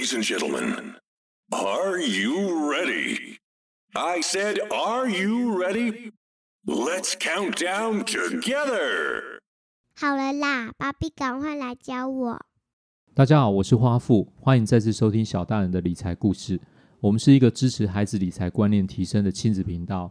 Ladies and gentlemen, are you ready? I said, are you ready? Let's count down together. 好了啦，芭比，赶快来教我。大家好，我是花富，欢迎再次收听小大人的理财故事。我们是一个支持孩子理财观念提升的亲子频道，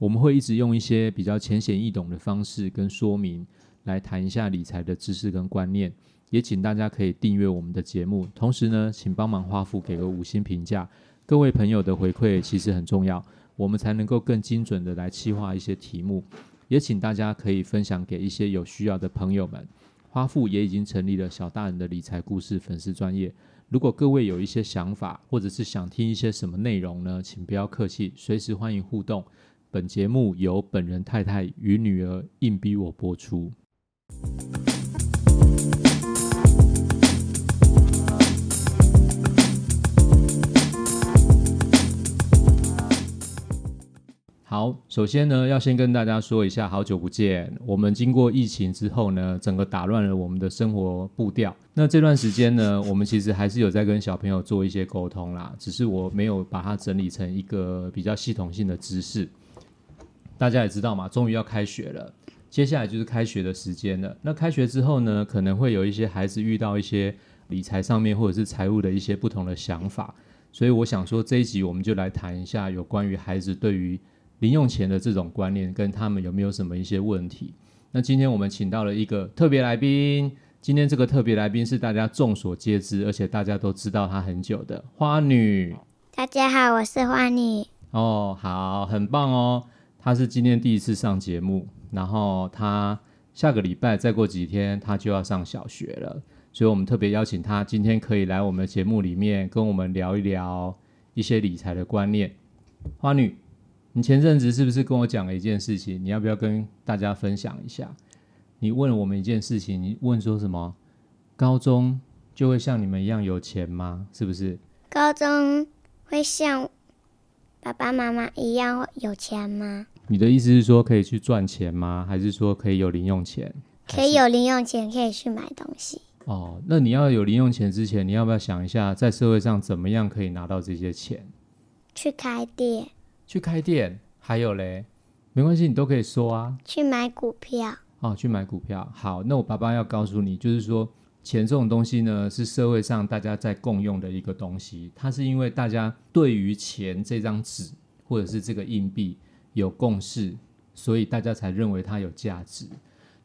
我们会一直用一些比较浅显易懂的方式跟说明，来谈一下理财的知识跟观念。也请大家可以订阅我们的节目，同时呢，请帮忙花富给个五星评价。各位朋友的回馈其实很重要，我们才能够更精准的来企划一些题目。也请大家可以分享给一些有需要的朋友们。花富也已经成立了小大人的理财故事粉丝专业。如果各位有一些想法，或者是想听一些什么内容呢，请不要客气，随时欢迎互动。本节目由本人太太与女儿硬逼我播出。首先呢，要先跟大家说一下，好久不见。我们经过疫情之后呢，整个打乱了我们的生活步调。那这段时间呢，我们其实还是有在跟小朋友做一些沟通啦，只是我没有把它整理成一个比较系统性的知识。大家也知道嘛，终于要开学了，接下来就是开学的时间了。那开学之后呢，可能会有一些孩子遇到一些理财上面或者是财务的一些不同的想法，所以我想说这一集我们就来谈一下有关于孩子对于零用钱的这种观念，跟他们有没有什么一些问题？那今天我们请到了一个特别来宾，今天这个特别来宾是大家众所皆知，而且大家都知道他很久的花女。大家好，我是花女。哦，好，很棒哦。她是今天第一次上节目，然后她下个礼拜再过几天她就要上小学了，所以我们特别邀请她今天可以来我们的节目里面跟我们聊一聊一些理财的观念。花女。你前阵子是不是跟我讲了一件事情？你要不要跟大家分享一下？你问我们一件事情，你问说什么？高中就会像你们一样有钱吗？是不是？高中会像爸爸妈妈一样有钱吗？你的意思是说可以去赚钱吗？还是说可以有零用钱？可以有零用钱，可以去买东西。哦，那你要有零用钱之前，你要不要想一下，在社会上怎么样可以拿到这些钱？去开店。去开店，还有嘞，没关系，你都可以说啊。去买股票。哦，去买股票。好，那我爸爸要告诉你，就是说，钱这种东西呢，是社会上大家在共用的一个东西。它是因为大家对于钱这张纸或者是这个硬币有共识，所以大家才认为它有价值。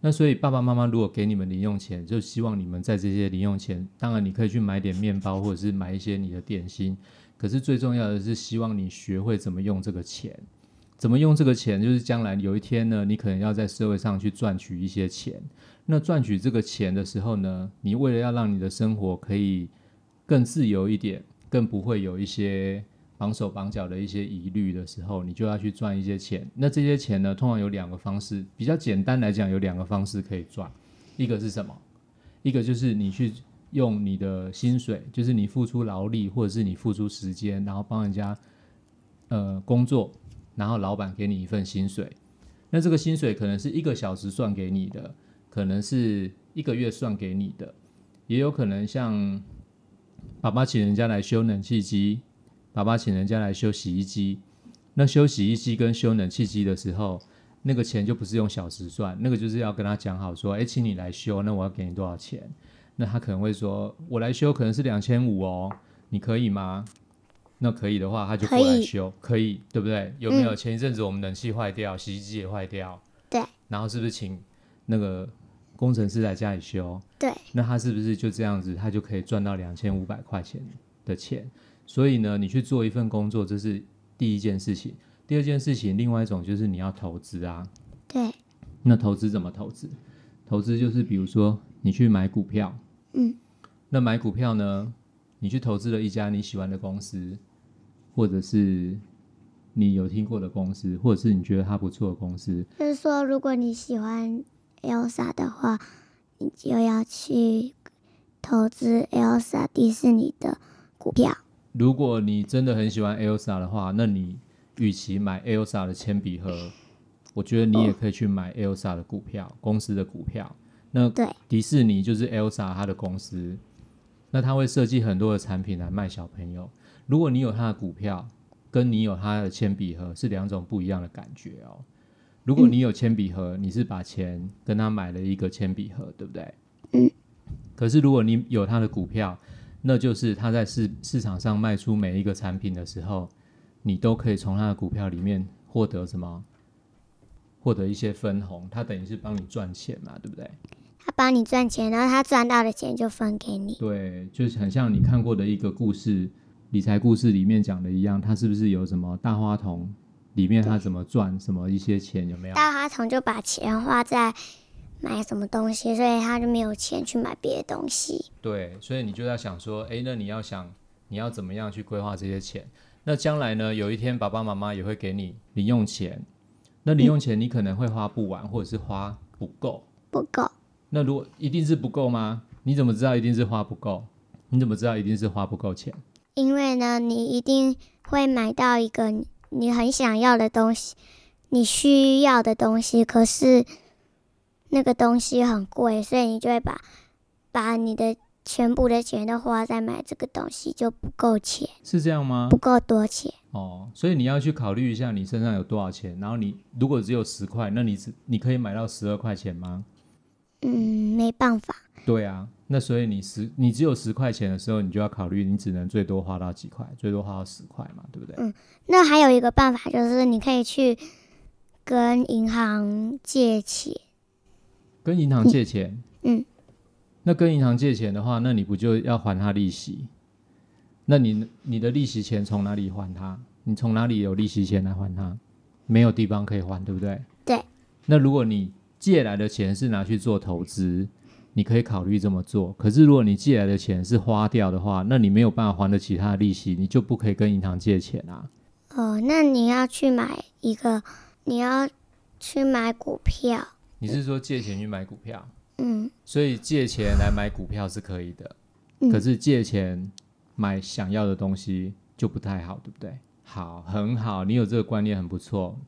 那所以爸爸妈妈如果给你们零用钱，就希望你们在这些零用钱，当然你可以去买点面包，或者是买一些你的点心。可是最重要的是，希望你学会怎么用这个钱，怎么用这个钱，就是将来有一天呢，你可能要在社会上去赚取一些钱。那赚取这个钱的时候呢，你为了要让你的生活可以更自由一点，更不会有一些绑手绑脚的一些疑虑的时候，你就要去赚一些钱。那这些钱呢，通常有两个方式，比较简单来讲，有两个方式可以赚。一个是什么？一个就是你去。用你的薪水，就是你付出劳力，或者是你付出时间，然后帮人家呃工作，然后老板给你一份薪水。那这个薪水可能是一个小时算给你的，可能是一个月算给你的，也有可能像爸爸请人家来修冷气机，爸爸请人家来修洗衣机。那修洗衣机跟修冷气机的时候，那个钱就不是用小时算，那个就是要跟他讲好说，哎，请你来修，那我要给你多少钱？那他可能会说：“我来修可能是两千五哦，你可以吗？”那可以的话，他就过来修，可以，对不对？有没有？前一阵子我们冷气坏掉，洗衣机也坏掉，对。然后是不是请那个工程师来家里修？对。那他是不是就这样子，他就可以赚到两千五百块钱的钱？所以呢，你去做一份工作，这是第一件事情。第二件事情，另外一种就是你要投资啊。对。那投资怎么投资？投资就是比如说你去买股票。嗯，那买股票呢？你去投资了一家你喜欢的公司，或者是你有听过的公司，或者是你觉得它不错的公司。就是说，如果你喜欢 Elsa 的话，你就要去投资 Elsa 迪士尼的股票。如果你真的很喜欢 Elsa 的话，那你与其买 Elsa 的铅笔盒，我觉得你也可以去买 Elsa 的股票，公司的股票。那迪士尼就是 Elsa 她的公司，那他会设计很多的产品来卖小朋友。如果你有他的股票，跟你有他的铅笔盒是两种不一样的感觉哦。如果你有铅笔盒，你是把钱跟他买了一个铅笔盒，对不对？嗯。可是如果你有他的股票，那就是他在市市场上卖出每一个产品的时候，你都可以从他的股票里面获得什么？获得一些分红，他等于是帮你赚钱嘛，对不对？他帮你赚钱，然后他赚到的钱就分给你。对，就是很像你看过的一个故事，理财故事里面讲的一样，他是不是有什么大花童？里面他怎么赚什么一些钱有没有？大花童就把钱花在买什么东西，所以他就没有钱去买别的东西。对，所以你就要想说，哎，那你要想你要怎么样去规划这些钱？那将来呢，有一天爸爸妈妈也会给你零用钱，那零用钱你可能会花不完，或者是花不够。不够。那如果一定是不够吗？你怎么知道一定是花不够？你怎么知道一定是花不够钱？因为呢，你一定会买到一个。你很想要的东西，你需要的东西，可是那个东西很贵，所以你就会把把你的全部的钱都花在买这个东西，就不够钱。是这样吗？不够多钱。哦，所以你要去考虑一下你身上有多少钱，然后你如果只有十块，那你只你可以买到十二块钱吗？嗯，没办法。对啊。那所以你十你只有十块钱的时候，你就要考虑你只能最多花到几块，最多花到十块嘛，对不对？嗯，那还有一个办法就是你可以去跟银行借钱。跟银行借钱？嗯。那跟银行借钱的话，那你不就要还他利息？那你你的利息钱从哪里还他？你从哪里有利息钱来还他？没有地方可以还，对不对？对。那如果你借来的钱是拿去做投资？你可以考虑这么做，可是如果你借来的钱是花掉的话，那你没有办法还得起他的利息，你就不可以跟银行借钱啊。哦，那你要去买一个，你要去买股票。你是说借钱去买股票？嗯。所以借钱来买股票是可以的，可是借钱买想要的东西就不太好，对不对？好，很好，你有这个观念很不错。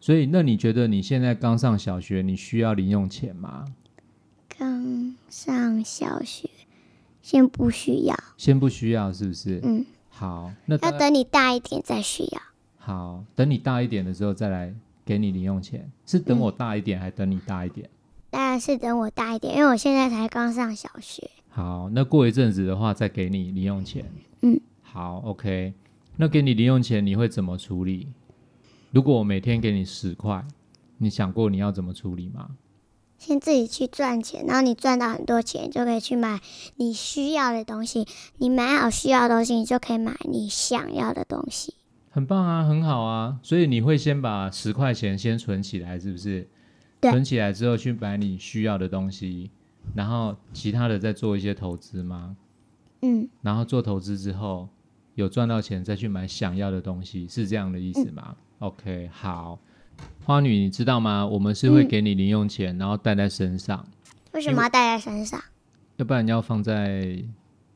所以，那你觉得你现在刚上小学，你需要零用钱吗？刚上小学，先不需要。先不需要，是不是？嗯。好，那要等你大一点再需要。好，等你大一点的时候再来给你零用钱。是等我大一点，还等你大一点？当然是等我大一点，因为我现在才刚上小学。好，那过一阵子的话，再给你零用钱。嗯。好，OK。那给你零用钱，你会怎么处理？如果我每天给你十块，你想过你要怎么处理吗？先自己去赚钱，然后你赚到很多钱，就可以去买你需要的东西。你买好需要的东西，你就可以买你想要的东西。很棒啊，很好啊。所以你会先把十块钱先存起来，是不是？存起来之后去买你需要的东西，然后其他的再做一些投资吗？嗯。然后做投资之后有赚到钱，再去买想要的东西，是这样的意思吗？OK，好，花女，你知道吗？我们是会给你零用钱，然后带在身上。为什么要带在身上？要不然你要放在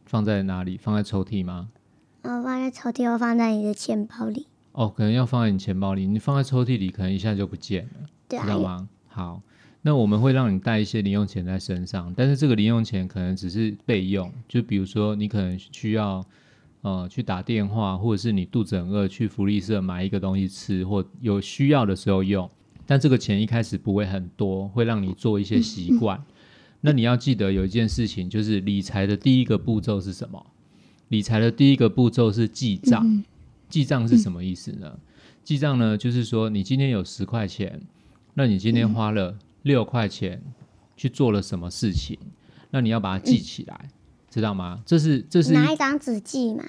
放在哪里？放在抽屉吗？哦，放在抽屉，或放在你的钱包里。哦，可能要放在你钱包里。你放在抽屉里，可能一下就不见了，知道吗？好，那我们会让你带一些零用钱在身上，但是这个零用钱可能只是备用，就比如说你可能需要。呃，去打电话，或者是你肚子很饿，去福利社买一个东西吃，或有需要的时候用。但这个钱一开始不会很多，会让你做一些习惯。那你要记得有一件事情，就是理财的第一个步骤是什么？理财的第一个步骤是记账。记账是什么意思呢？记账呢，就是说你今天有十块钱，那你今天花了六块钱去做了什么事情？那你要把它记起来。知道吗？这是这是拿一张纸记嘛？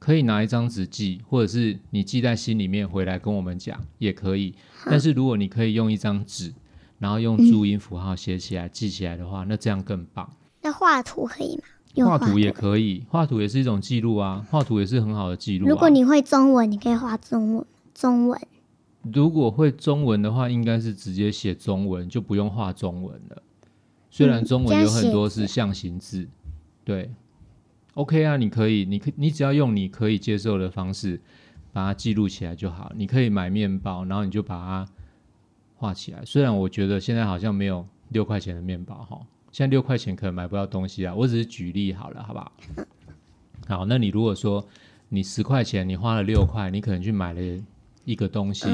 可以拿一张纸记，或者是你记在心里面，回来跟我们讲也可以。但是如果你可以用一张纸，然后用注音符号写起来、记起来的话，那这样更棒。那画图可以吗？画图也可以，画图也是一种记录啊，画图也是很好的记录。如果你会中文，你可以画中文。中文。如果会中文的话，应该是直接写中文，就不用画中文了。虽然中文有很多是象形字。对，OK 啊，你可以，你可你只要用你可以接受的方式，把它记录起来就好。你可以买面包，然后你就把它画起来。虽然我觉得现在好像没有六块钱的面包哈，现在六块钱可能买不到东西啊。我只是举例好了，好不好？好，那你如果说你十块钱，你花了六块，你可能去买了一个东西，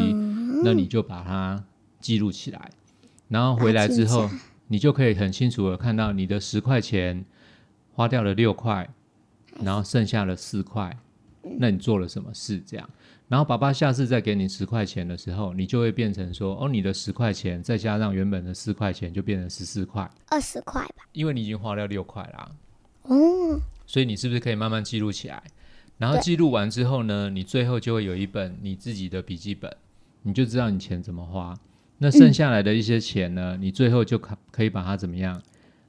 那你就把它记录起来，然后回来之后，你就可以很清楚的看到你的十块钱花掉了六块，然后剩下了四块，那你做了什么事？这样，然后爸爸下次再给你十块钱的时候，你就会变成说，哦，你的十块钱再加上原本的四块钱，就变成十四块，二十块吧。因为你已经花掉六块啦。哦，所以你是不是可以慢慢记录起来？然后记录完之后呢，你最后就会有一本你自己的笔记本，你就知道你钱怎么花。那剩下来的一些钱呢，你最后就可可以把它怎么样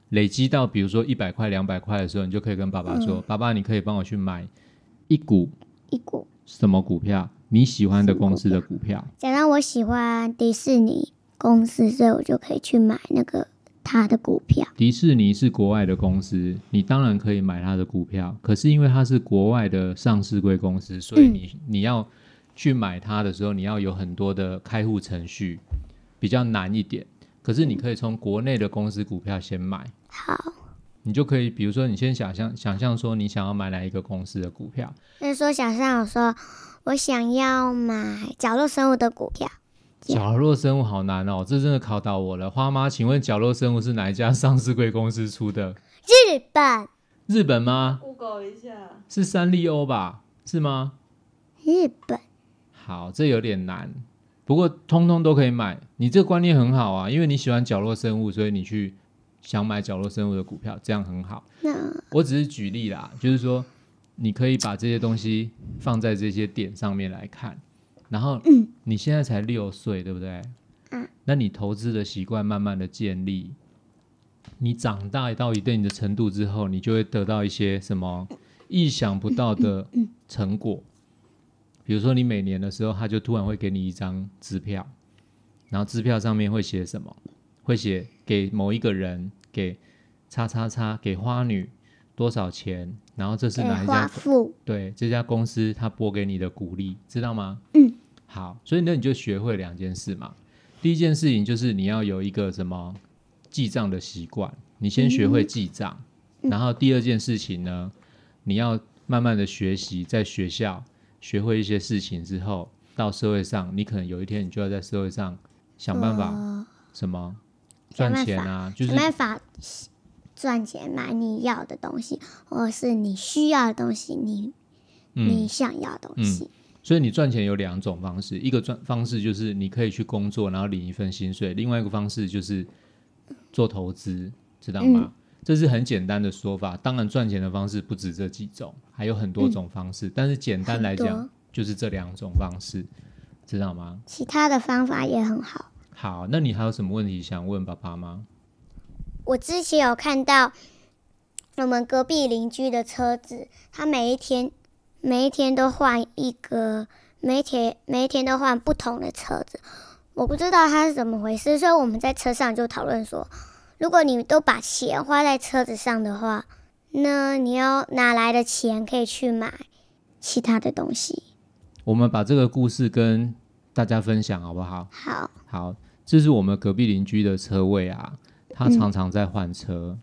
累积到，比如说一百块、两百块的时候，你就可以跟爸爸说：“爸爸，你可以帮我去买一股一股。什么股票？你喜欢的公司的股票。假如我喜欢迪士尼公司，所以我就可以去买那个它的股票。迪士尼是国外的公司，你当然可以买它的股票。可是因为它是国外的上市贵公司，所以你、你要去买它的时候，你要有很多的开户程序，比较难一点。可是你可以从国内的公司股票先买，好，你就可以，比如说你先想象想象说你想要买哪一个公司的股票，就是说想象我说我想要买角落生物的股票，角落生物好难哦，这真的考倒我了。花妈，请问角落生物是哪一家上市贵公司出的？日本，日本吗？Google 一下，是三丽鸥吧？是吗？日本，好，这有点难，不过通通都可以买。你这个观念很好啊，因为你喜欢角落生物，所以你去想买角落生物的股票，这样很好。那我只是举例啦，就是说你可以把这些东西放在这些点上面来看，然后你现在才六岁，对不对？嗯。那你投资的习惯慢慢的建立，你长大到一定的程度之后，你就会得到一些什么意想不到的成果。比如说，你每年的时候，他就突然会给你一张支票，然后支票上面会写什么？会写给某一个人，给叉叉叉，给花女多少钱？然后这是哪一家？对，这家公司他拨给你的鼓励，知道吗？嗯。好，所以呢，你就学会两件事嘛。第一件事情就是你要有一个什么记账的习惯，你先学会记账。然后第二件事情呢，你要慢慢的学习，在学校学会一些事情之后，到社会上，你可能有一天你就要在社会上想办法呃什么赚钱啊，就是没办法赚钱买你要的东西，或者是你需要的东西，你、你嗯，想要的东西。所以你赚钱有两种方式，一个赚方式就是你可以去工作，然后领一份薪水；，另外一个方式就是做投资，知道吗？这是很简单的说法。当然，赚钱的方式不止这几种，还有很多种方式。但是简单来讲，就是这两种方式，知道吗？其他的方法也很好。好，那你还有什么问题想问爸爸吗？我之前有看到我们隔壁邻居的车子，他每一天每一天都换一个，每一天每一天都换不同的车子。我不知道他是怎么回事，所以我们在车上就讨论说，如果你都把钱花在车子上的话，那你要哪来的钱可以去买其他的东西？我们把这个故事跟大家分享好不好？好，好，这是我们隔壁邻居的车位啊，他常常在换车，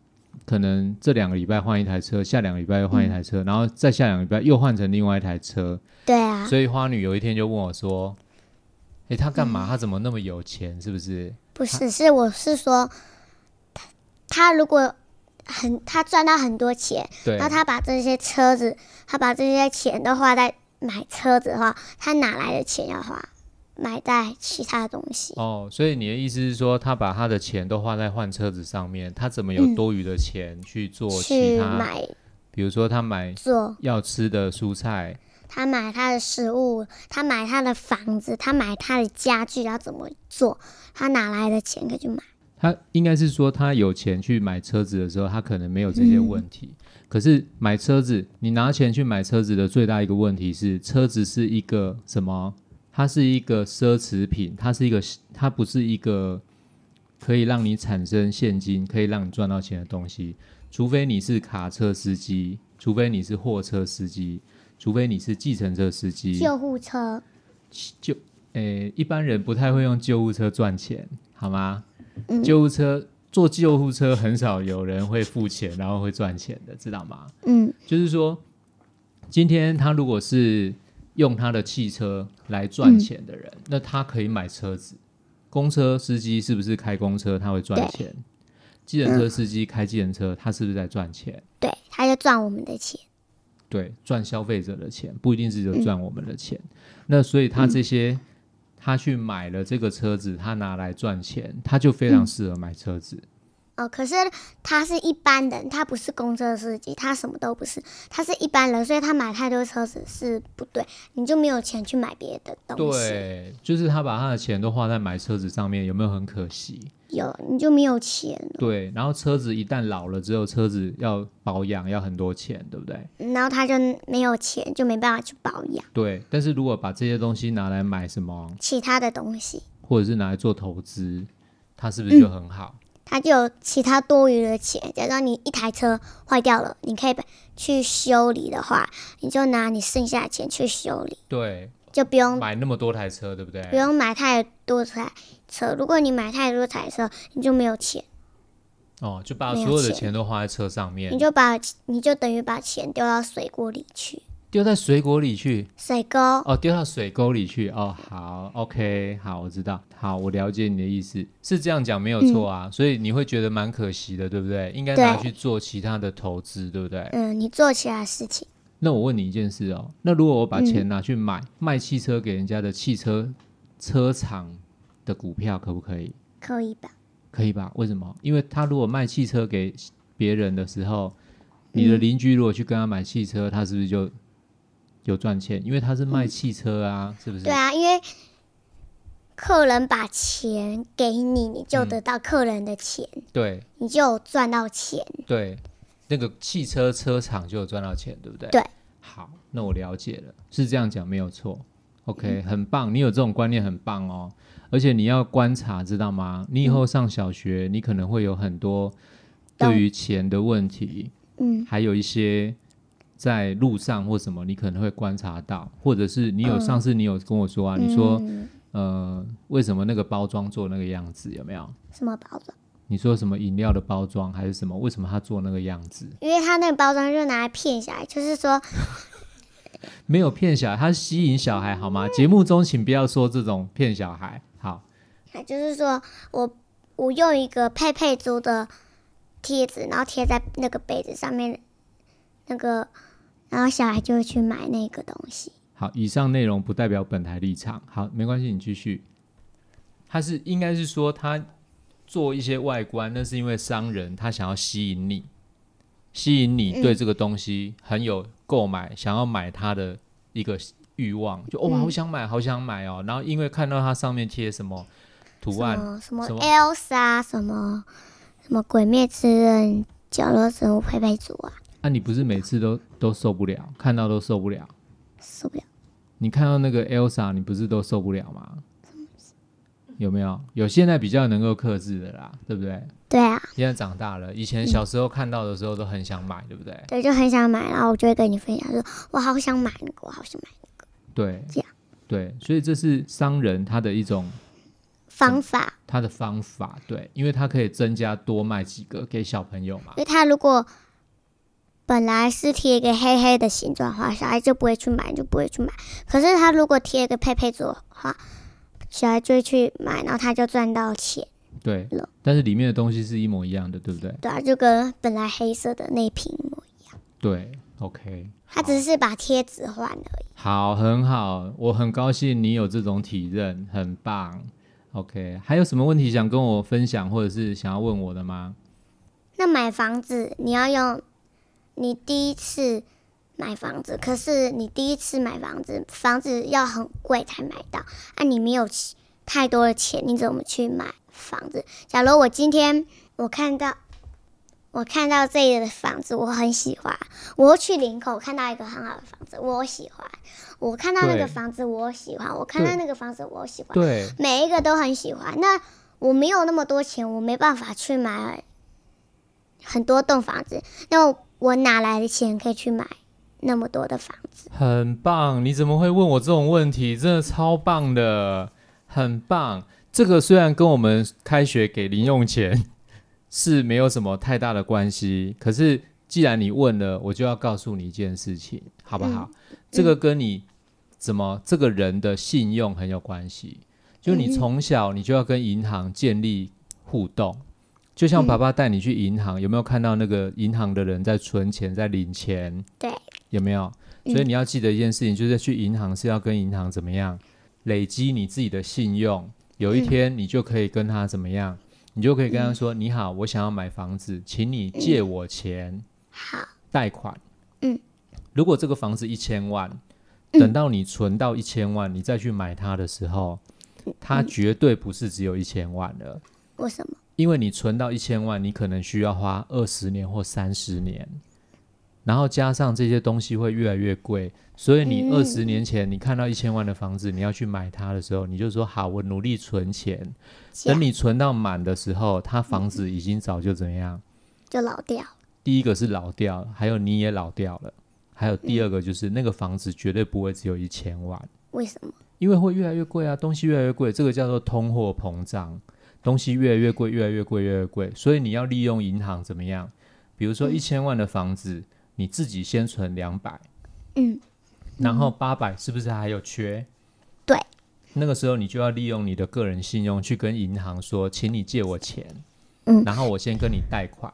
可能这两个礼拜换一台车，下两个礼拜又换一台车，然后再下两个礼拜又换成另外一台车。对啊，所以花女有一天就问我说：“诶，他干嘛？他怎么那么有钱？是不是不是，是我是说，他他如果很他赚到很多钱，？”对那，他把这些车子，他把这些钱都花在买车子的话，他哪来的钱要花买在其他东西？哦，所以你的意思是说，他把他的钱都花在换车子上面，他怎么有多余的钱去做其去他？买比如说他买做，要吃的蔬菜，他买他的食物，他买他的房子，他买他的家具，要怎么做？他哪来的钱可以去买？他应该是说，他有钱去买车子的时候，他可能没有这些问题。可是买车子，你拿钱去买车子的最大一个问题是，车子是一个什么？它是一个奢侈品，它是一个，它不是一个可以让你产生现金、可以让你赚到钱的东西。除非你是卡车司机，除非你是货车司机，除非你是计程车司机，救护车，就诶、一般人不太会用救护车赚钱，好吗？嗯救护车坐救护车很少有人会付钱，然后会赚钱的，知道吗？嗯就是说，今天他如果是用他的汽车来赚钱的人，那他可以买车子。公车司机是不是开公车他会赚钱？计程车司机开计程车，他是不是在赚钱？对，他就赚我们的钱。对，赚消费者的钱，不一定是就赚我们的钱。那所以他这些，他去买了这个车子，他拿来赚钱，他就非常适合买车子。哦，可是他是一般人，他不是公车司机，他什么都不是，他是一般人，所以他买太多车子是不对，你就没有钱去买别的东西，对，就是他把他的钱都花在买车子上面，有没有很可惜？有你就没有钱了，对，然后车子一旦老了之后，车子要保养要很多钱，对不对？然后他就没有钱，就没办法去保养对，但是如果把这些东西拿来买什么，其他的东西，或者是拿来做投资，他是不是就很好？他就有其他多余的钱。假如你一台车坏掉了，你可以把去修理的话，你就拿你剩下的钱去修理，对，就不用买那么多台车，对不对？不用买太多台车。如果你买太多台车，你就没有钱。哦，就把所有的钱钱都花在车上面你，就把你就等于把钱丢到水锅里去，丢在水果里去。水沟。哦，丢到水沟里去。哦，好，OK，好，我知道。好，我了解你的意思，是这样讲没有错啊。所以你会觉得蛮可惜的，对不对？应该拿去做其他的投资，对不对？嗯，你做其他事情，那我问你一件事哦，那如果我把嗯钱拿去买、卖汽车给人家的汽车车厂的股票，可不可以？可以吧？可以吧？为什么？因为他如果卖汽车给别人的时候，你的嗯邻居如果去跟他买汽车，他是不是就有赚钱？因为他是卖汽车啊，是不是？对啊，因为客人把钱给你，你就得到客人的钱，对你就有赚到钱。对，那个汽车车厂就有赚到钱，对不对？对。好，那我了解了，是这样讲没有错。OK，很棒，你有这种观念很棒哦。而且你要观察，知道吗？你以后上小学，你可能会有很多对于钱的问题，嗯，还有一些在路上或什么，你可能会观察到，或者是你有、嗯上次你有跟我说啊，你说嗯呃，为什么那个包装做那个样子？有没有？什么包装？你说什么饮料的包装还是什么？为什么他做那个样子？因为他那个包装就拿来骗小孩，就是说，没有骗小孩，他吸引小孩好吗？节目中请不要说这种骗小孩。好，就是说我我用一个佩佩猪的贴纸，然后贴在那个杯子上面，那个，然后小孩就会去买那个东西。好，以上内容不代表本台立场。好，没关系，你继续。他是应该是说他做一些外观，那是因为商人他想要吸引你，吸引你对这个东西很有购买，想要买它的一个欲望，就哦，嗯好想买，好想买哦。然后因为看到它上面贴什么图案，什么什么 Elsa 什么什么鬼灭之刃角落生物佩佩猪啊，啊，你不是每次都都受不了，看到都受不了。受不了。你看到那个 Elsa，你不是都受不了吗？有没有？有现在比较能够克制的啦，对不对？对啊，现在长大了，以前小时候看到的时候都很想买，对不对？对，就很想买，然后我就会跟你分享说，我好想买那个，我好想买那个对，这样对，所以这是商人他的一种方法。他的方法，对，因为他可以增加多卖几个给小朋友嘛因。为他如果本来是贴一个黑黑的形状的话，小孩就不会去买，就不会去买。可是他如果贴一个佩佩猪的话，小孩就会去买，然后他就赚到钱，对了，但是里面的东西是一模一样的，对不对？对啊，就跟本来黑色的那瓶一模一样。对，OK，他只是把贴纸换而已。好，很好，我很高兴你有这种体认，很棒。OK，还有什么问题想跟我分享，或者是想要问我的吗？那买房子你要用你第一次买房子，可是你第一次买房子，房子要很贵才买到，啊，你没有钱太多的钱，你怎么去买房子？假如我今天我看到我看到这里的房子，我很喜欢，我去林口看到一个很好的房子，我喜欢，我看到那个房子我喜欢，我看到那个房子我喜欢，对，每一个都很喜欢。那我没有那么多钱，我没办法去买很多栋房子。那我哪来的钱可以去买那么多的房子？很棒！你怎么会问我这种问题？真的超棒的，很棒。这个虽然跟我们开学给零用钱是没有什么太大的关系，可是既然你问了，我就要告诉你一件事情，好不好？这个跟你怎么这个人的信用很有关系。就你从小你就要跟银行建立互动，就像爸爸带你去银行，有没有看到那个银行的人在存钱、在领钱？对，有没有？所以你要记得一件事情，就是去银行是要跟银行怎么样累积你自己的信用。有一天你就可以跟他怎么样？你就可以跟他说：“你好，我想要买房子，请你借我钱，好，贷款。”嗯，如果这个房子一千万，等到你存到一千万，你再去买它的时候，它绝对不是只有一千万了。为什么？因为你存到一千万，你可能需要花二十年或三十年。然后加上这些东西会越来越贵，所以你二十年前你看到一千万的房子，你要去买它的时候，你就说好，我努力存钱。等你存到满的时候，它房子已经早就怎样？就老掉。第一个是老掉，还有你也老掉了。还有第二个就是那个房子绝对不会只有一千万。为什么？因为会越来越贵啊，东西越来越贵，这个叫做通货膨胀，东西越来越贵，越来越贵，越来越贵。所以你要利用银行怎么样？比如说一千万的房子。你自己先存两百，嗯，然后八百是不是还有缺？对，那个时候你就要利用你的个人信用去跟银行说，请你借我钱，嗯，然后我先跟你贷款，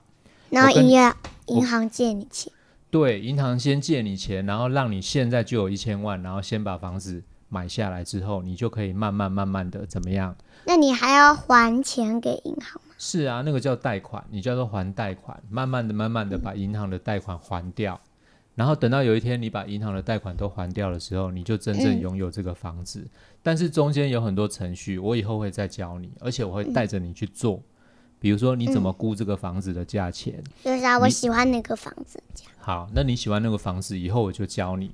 然后银行银行借你钱，对，银行先借你钱，然后让你现在就有一千万，然后先把房子买下来之后，你就可以慢慢慢慢的怎么样？那你还要还钱给银行吗？是啊，那个叫贷款，你叫做还贷款，慢慢的、慢慢的把银行的贷款还掉，然后等到有一天你把银行的贷款都还掉的时候，你就真正拥有这个房子。但是中间有很多程序，我以后会再教你，而且我会带着你去做。比如说你怎么估这个房子的价钱？就是啊，我喜欢那个房子。好，那你喜欢那个房子，以后我就教你，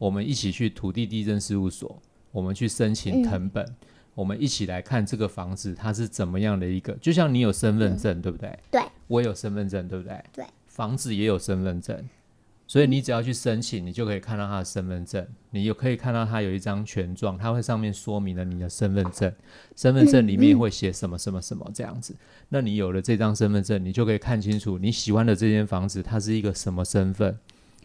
我们一起去土地地震事务所，我们去申请藤本。我们一起来看这个房子，它是怎么样的一个？就像你有身份证，对不对？对，我有身份证，对不对？对，房子也有身份证，所以你只要去申请，你就可以看到他的身份证，你有可以看到他有一张权状，它会上面说明了你的身份证，身份证里面会写什么什么什么这样子。那你有了这张身份证，你就可以看清楚你喜欢的这间房子，它是一个什么身份，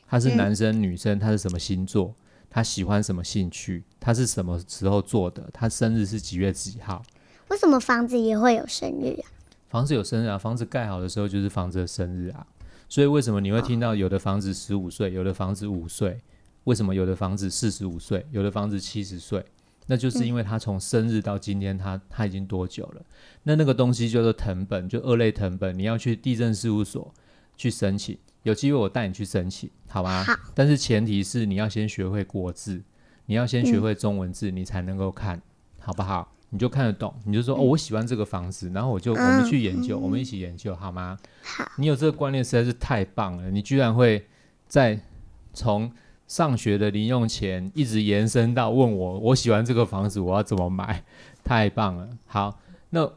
他是男生女生，他是什么星座。他喜欢什么兴趣？他是什么时候做的？他生日是几月几号？为什么房子也会有生日啊？房子有生日啊！房子盖好的时候就是房子的生日啊！所以为什么你会听到有的房子十五岁，有的房子五岁？为什么有的房子四十五岁，有的房子七十岁？那就是因为他从生日到今天，他他已经多久了？那那个东西叫做藤本，就二类藤本，你要去地震事务所去申请。有机会我带你去申请，好吗？好。但是前提是你要先学会国字，你要先学会中文字，你才能够看，好不好？你就看得懂，你就说哦，我喜欢这个房子，然后我就我们去研究，我们一起研究，好吗？好。你有这个观念实在是太棒了，你居然会在从上学的零用钱一直延伸到问我，我喜欢这个房子，我要怎么买？太棒了。好，那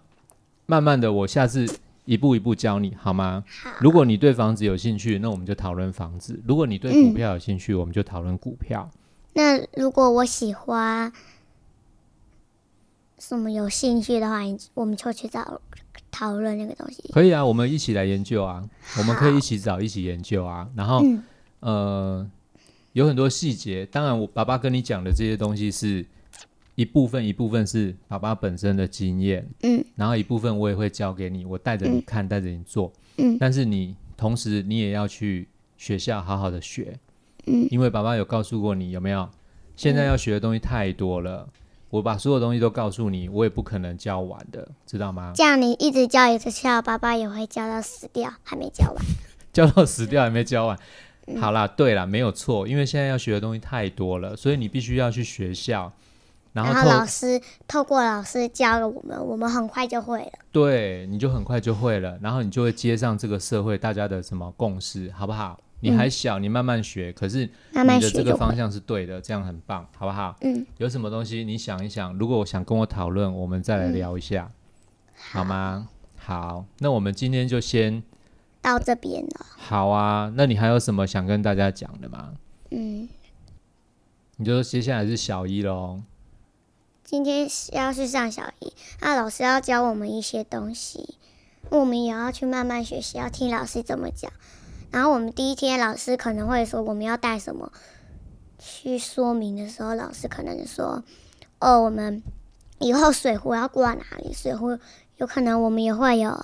慢慢的，我下次。一步一步教你好吗？好。如果你对房子有兴趣，那我们就讨论房子；如果你对股票有兴趣，我们就讨论股票。那如果我喜欢什么有兴趣的话，我们就去找讨论那个东西。可以啊，我们一起来研究啊，我们可以一起找，一起研究啊。然后，呃，有很多细节。当然，我爸爸跟你讲的这些东西是。一部分一部分是爸爸本身的经验，嗯，然后一部分我也会教给你，我带着你看，带着你做，嗯，但是你同时你也要去学校好好的学，嗯，因为爸爸有告诉过你有没有？现在要学的东西太多了，我把所有东西都告诉你，我也不可能教完的，知道吗？这样你一直教一直教，爸爸也会教到死掉，还没教完，教到死掉还没教完。好啦，对啦，没有错，因为现在要学的东西太多了，所以你必须要去学校。然后老师透过老师教了我们，我们很快就会了。对，你就很快就会了，然后你就会接上这个社会大家的什么共识，好不好？你还小，你慢慢学，可是你的这个方向是对的，这样很棒，好不好？嗯。有什么东西你想一想，如果我想跟我讨论，我们再来聊一下，好吗？好，那我们今天就先到这边了。好啊，那你还有什么想跟大家讲的吗？嗯，你就说接下来是小一喽。今天要去上小一，那老师要教我们一些东西，我们也要去慢慢学习，要听老师怎么讲。然后我们第一天老师可能会说我们要带什么，去说明的时候，老师可能说，哦，我们以后水壶要挂哪里？水壶有可能我们也会有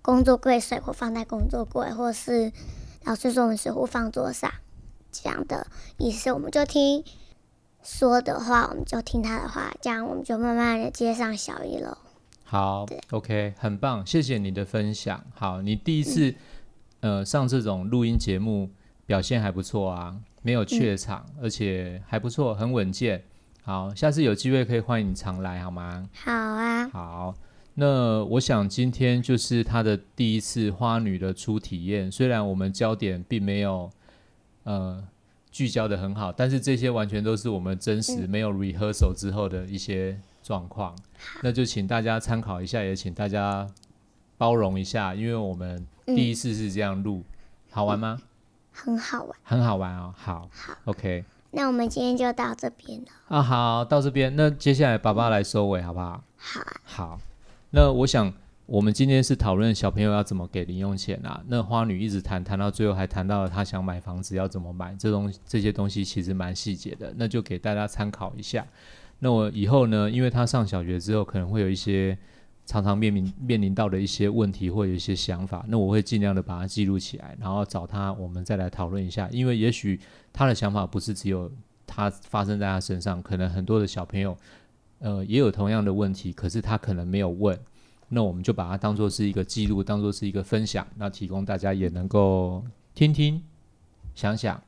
工作柜，水壶放在工作柜，或是老师说我们水壶放桌上，这样的意思，我们就听。说的话，我们就听他的话，这样我们就慢慢的接上小一喽。好，OK，很棒，谢谢你的分享。好，你第一次呃上这种录音节目，表现还不错啊，没有怯场，而且还不错，很稳健。好，下次有机会可以欢迎你常来，好吗？好啊。好，那我想今天就是他的第一次花女的初体验，虽然我们焦点并没有呃。聚焦的很好，但是这些完全都是我们真实没有 rehearsal 之后的一些状况，那就请大家参考一下，也请大家包容一下，因为我们第一次是这样录，好玩吗？很好玩，很好玩哦。好，好，OK。那我们今天就到这边了。啊，好，到这边，那接下来爸爸来收尾，好不好？好，啊好。那我想。我们今天是讨论小朋友要怎么给零用钱啊？那花女一直谈谈到最后，还谈到了她想买房子要怎么买，这东这些东西其实蛮细节的，那就给大家参考一下。那我以后呢，因为她上小学之后可能会有一些常常面临面临到的一些问题或有一些想法，那我会尽量的把它记录起来，然后找她，我们再来讨论一下。因为也许她的想法不是只有她发生在她身上，可能很多的小朋友呃也有同样的问题，可是他可能没有问。那我们就把它当做是一个记录，当做是一个分享，那提供大家也能够听听、想想、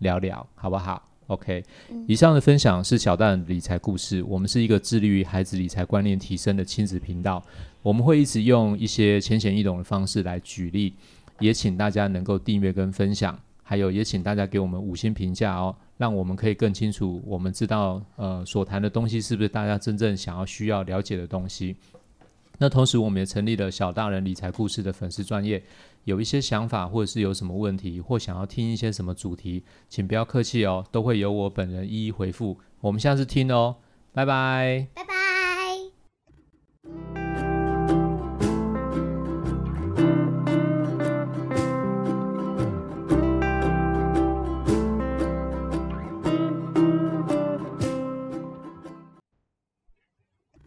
聊聊，好不好？OK，以上的分享是小蛋理财故事。我们是一个致力于孩子理财观念提升的亲子频道，我们会一直用一些浅显易懂的方式来举例，也请大家能够订阅跟分享，还有也请大家给我们五星评价哦，让我们可以更清楚，我们知道呃所谈的东西是不是大家真正想要需要了解的东西。那同时，我们也成立了小大人理财故事的粉丝专业，有一些想法或者是有什么问题，或想要听一些什么主题，请不要客气哦，都会由我本人一一回复。我们下次听哦，拜拜，拜拜。